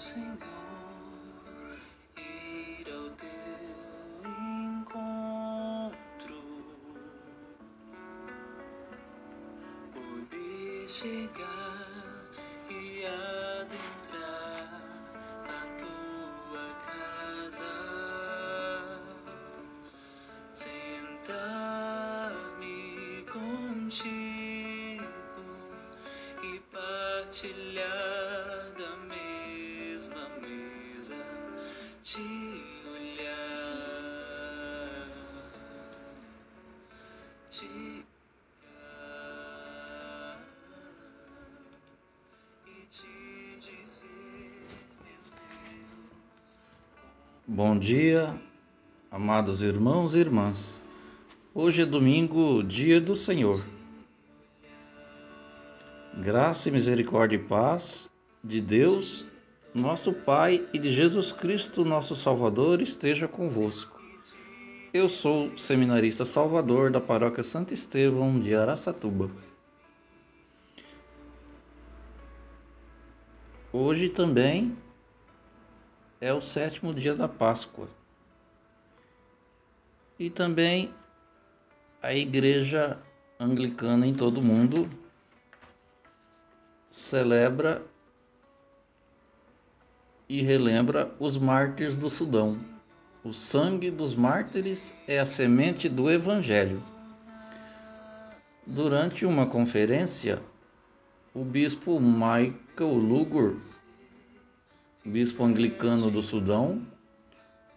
Senhor, ir ao teu encontro, poder chegar e adentrar a tua casa, sentar-me contigo e partilhar Bom dia, amados irmãos e irmãs. Hoje é domingo, dia do Senhor. Graça misericórdia e paz de Deus, nosso Pai e de Jesus Cristo, nosso Salvador, esteja convosco. Eu sou seminarista Salvador da Paróquia Santo Estevão de Araçatuba. Hoje também é o sétimo dia da Páscoa. E também a Igreja Anglicana em todo o mundo celebra e relembra os mártires do Sudão. O sangue dos mártires é a semente do Evangelho. Durante uma conferência, o bispo Michael Lugur, bispo anglicano do Sudão,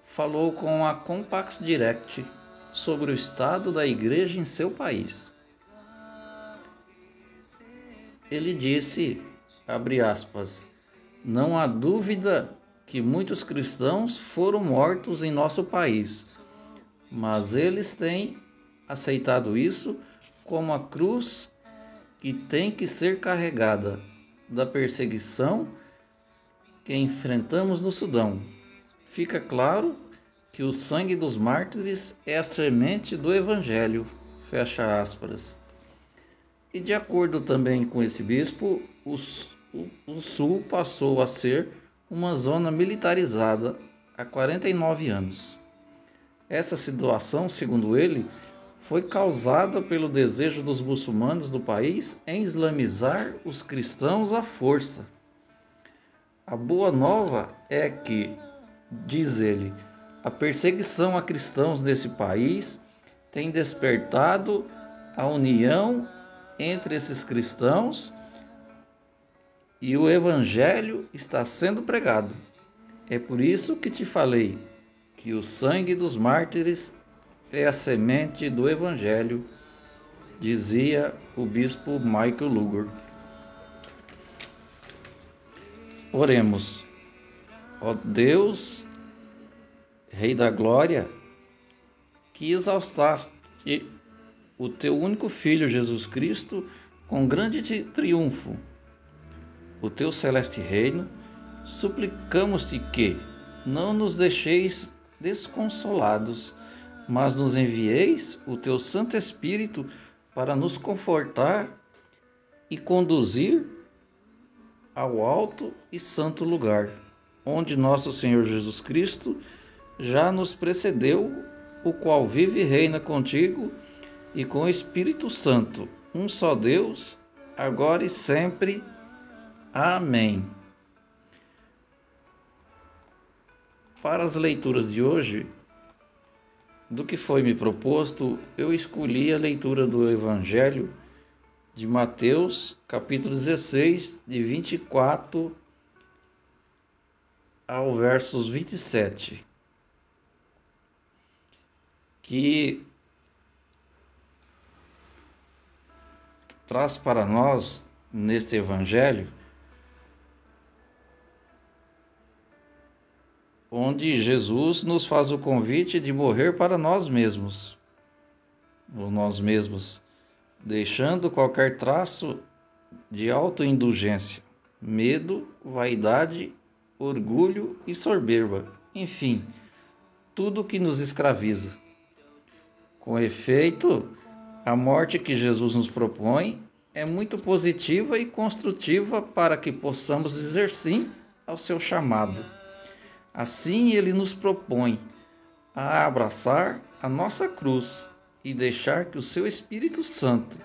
falou com a Compax Direct sobre o estado da igreja em seu país. Ele disse, abre aspas, não há dúvida que muitos cristãos foram mortos em nosso país, mas eles têm aceitado isso como a cruz que tem que ser carregada da perseguição que enfrentamos no Sudão. Fica claro que o sangue dos mártires é a semente do Evangelho. Fecha aspas. E de acordo também com esse bispo, o, o, o Sul passou a ser uma zona militarizada há 49 anos. Essa situação, segundo ele, foi causada pelo desejo dos muçulmanos do país em islamizar os cristãos à força. A boa nova é que, diz ele, a perseguição a cristãos nesse país tem despertado a união entre esses cristãos e o evangelho está sendo pregado. É por isso que te falei que o sangue dos mártires é a semente do evangelho, dizia o bispo Michael Luger. Oremos. Ó Deus, Rei da Glória, que exaustaste o teu único Filho Jesus Cristo com grande triunfo, o teu celeste reino, suplicamos-te que não nos deixeis desconsolados, mas nos envieis o teu Santo Espírito para nos confortar e conduzir ao alto e santo lugar, onde nosso Senhor Jesus Cristo já nos precedeu, o qual vive e reina contigo e com o Espírito Santo, um só Deus, agora e sempre. Amém. Para as leituras de hoje, do que foi me proposto, eu escolhi a leitura do Evangelho de Mateus, capítulo 16, de 24 ao versos 27, que traz para nós neste Evangelho, onde Jesus nos faz o convite de morrer para nós mesmos, nós mesmos, deixando qualquer traço de autoindulgência, medo, vaidade, orgulho e soberba, enfim, tudo que nos escraviza. Com efeito, a morte que Jesus nos propõe é muito positiva e construtiva para que possamos dizer sim ao seu chamado. Assim, ele nos propõe a abraçar a nossa cruz e deixar que o seu Espírito Santo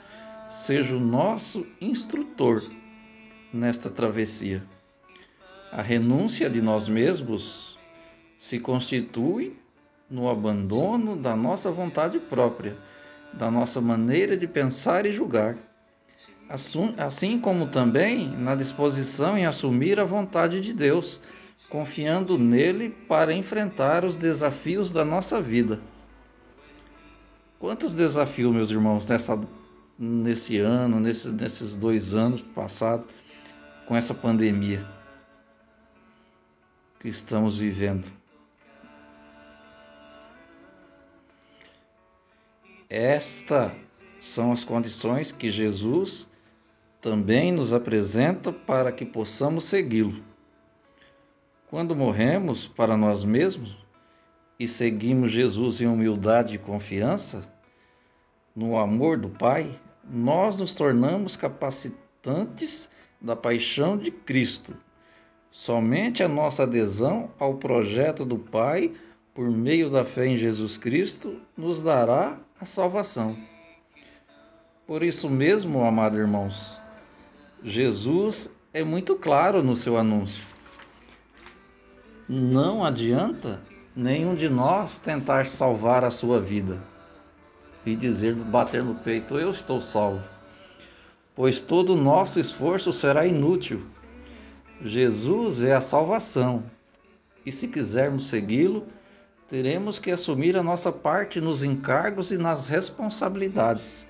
seja o nosso instrutor nesta travessia. A renúncia de nós mesmos se constitui no abandono da nossa vontade própria, da nossa maneira de pensar e julgar, assim como também na disposição em assumir a vontade de Deus, confiando nele para enfrentar os desafios da nossa vida. Quantos desafios, meus irmãos, nessa, nesse ano, nesse, nesses dois anos passados, com essa pandemia que estamos vivendo. Estas são as condições que Jesus também nos apresenta para que possamos segui-lo. Quando morremos para nós mesmos e seguimos Jesus em humildade e confiança, no amor do Pai, nós nos tornamos capacitantes da paixão de Cristo. Somente a nossa adesão ao projeto do Pai, por meio da fé em Jesus Cristo, nos dará a salvação. Por isso mesmo, amados irmãos, Jesus é muito claro no seu anúncio. Não adianta nenhum de nós tentar salvar a sua vida e dizer, bater no peito, eu estou salvo pois todo o nosso esforço será inútil. Jesus é a salvação, e se quisermos segui-lo, teremos que assumir a nossa parte nos encargos e nas responsabilidades,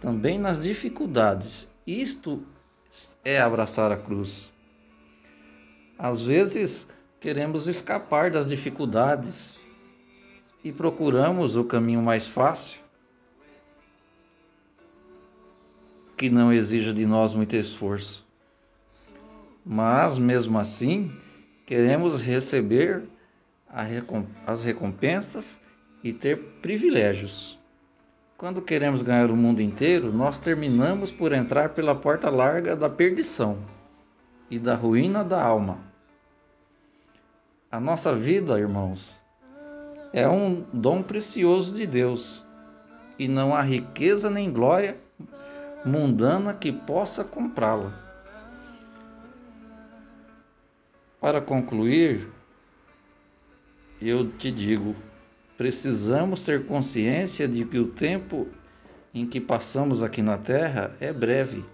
também nas dificuldades. Isto é abraçar a cruz. Às vezes, queremos escapar das dificuldades e procuramos o caminho mais fácil, que não exija de nós muito esforço. Mas, mesmo assim, queremos receber as recompensas e ter privilégios. Quando queremos ganhar o mundo inteiro, nós terminamos por entrar pela porta larga da perdição e da ruína da alma. A nossa vida, irmãos, é um dom precioso de Deus e não há riqueza nem glória mundana que possa comprá-la. Para concluir, eu te digo, precisamos ter consciência de que o tempo em que passamos aqui na Terra é breve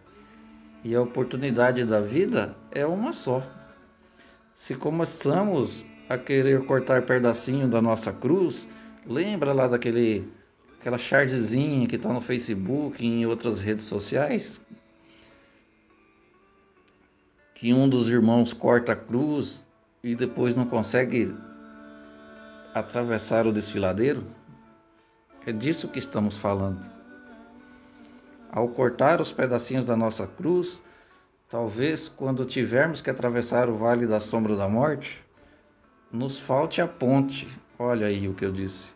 e a oportunidade da vida é uma só. Se começamos a querer cortar pedacinho da nossa cruz, lembra lá daquele aquela chargezinha que está no Facebook e em outras redes sociais, que um dos irmãos corta a cruz e depois não consegue atravessar o desfiladeiro? É disso que estamos falando. Ao cortar os pedacinhos da nossa cruz, talvez quando tivermos que atravessar o vale da sombra da morte, nos falte a ponte. Olha aí o que eu disse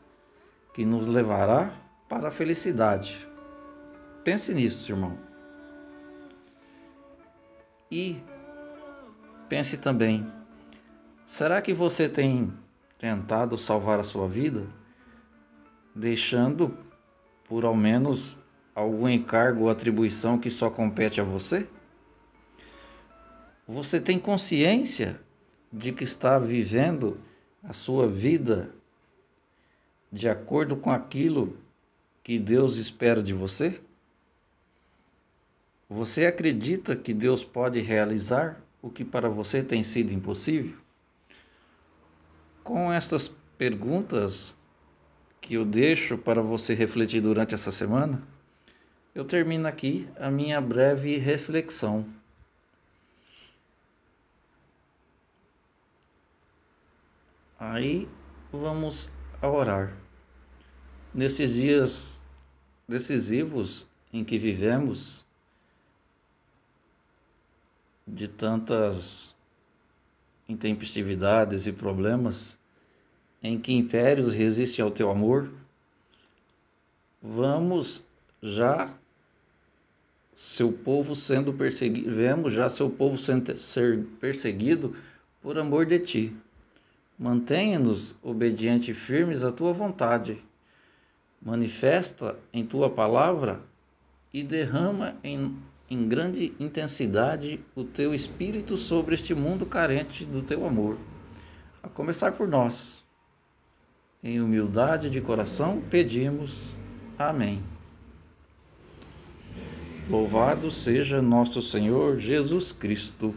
que nos levará para a felicidade. Pense nisso, irmão. E pense também: será que você tem tentado salvar a sua vida, deixando por ao menos algum encargo ou atribuição que só compete a você? Você tem consciência de que está vivendo a sua vida de acordo com aquilo que Deus espera de você? Você acredita que Deus pode realizar o que para você tem sido impossível? Com estas perguntas que eu deixo para você refletir durante essa semana, eu termino aqui a minha breve reflexão. Aí vamos a orar nesses dias decisivos em que vivemos, de tantas intempestividades e problemas, em que impérios resistem ao teu amor, vamos já seu povo sendo perseguido, vemos já seu povo sendo, ser perseguido por amor de ti. Mantenha-nos obedientes e firmes à tua vontade. Manifesta em tua palavra e derrama em, em grande intensidade o teu espírito sobre este mundo carente do teu amor. A começar por nós. Em humildade de coração pedimos. Amém. Louvado seja nosso Senhor Jesus Cristo.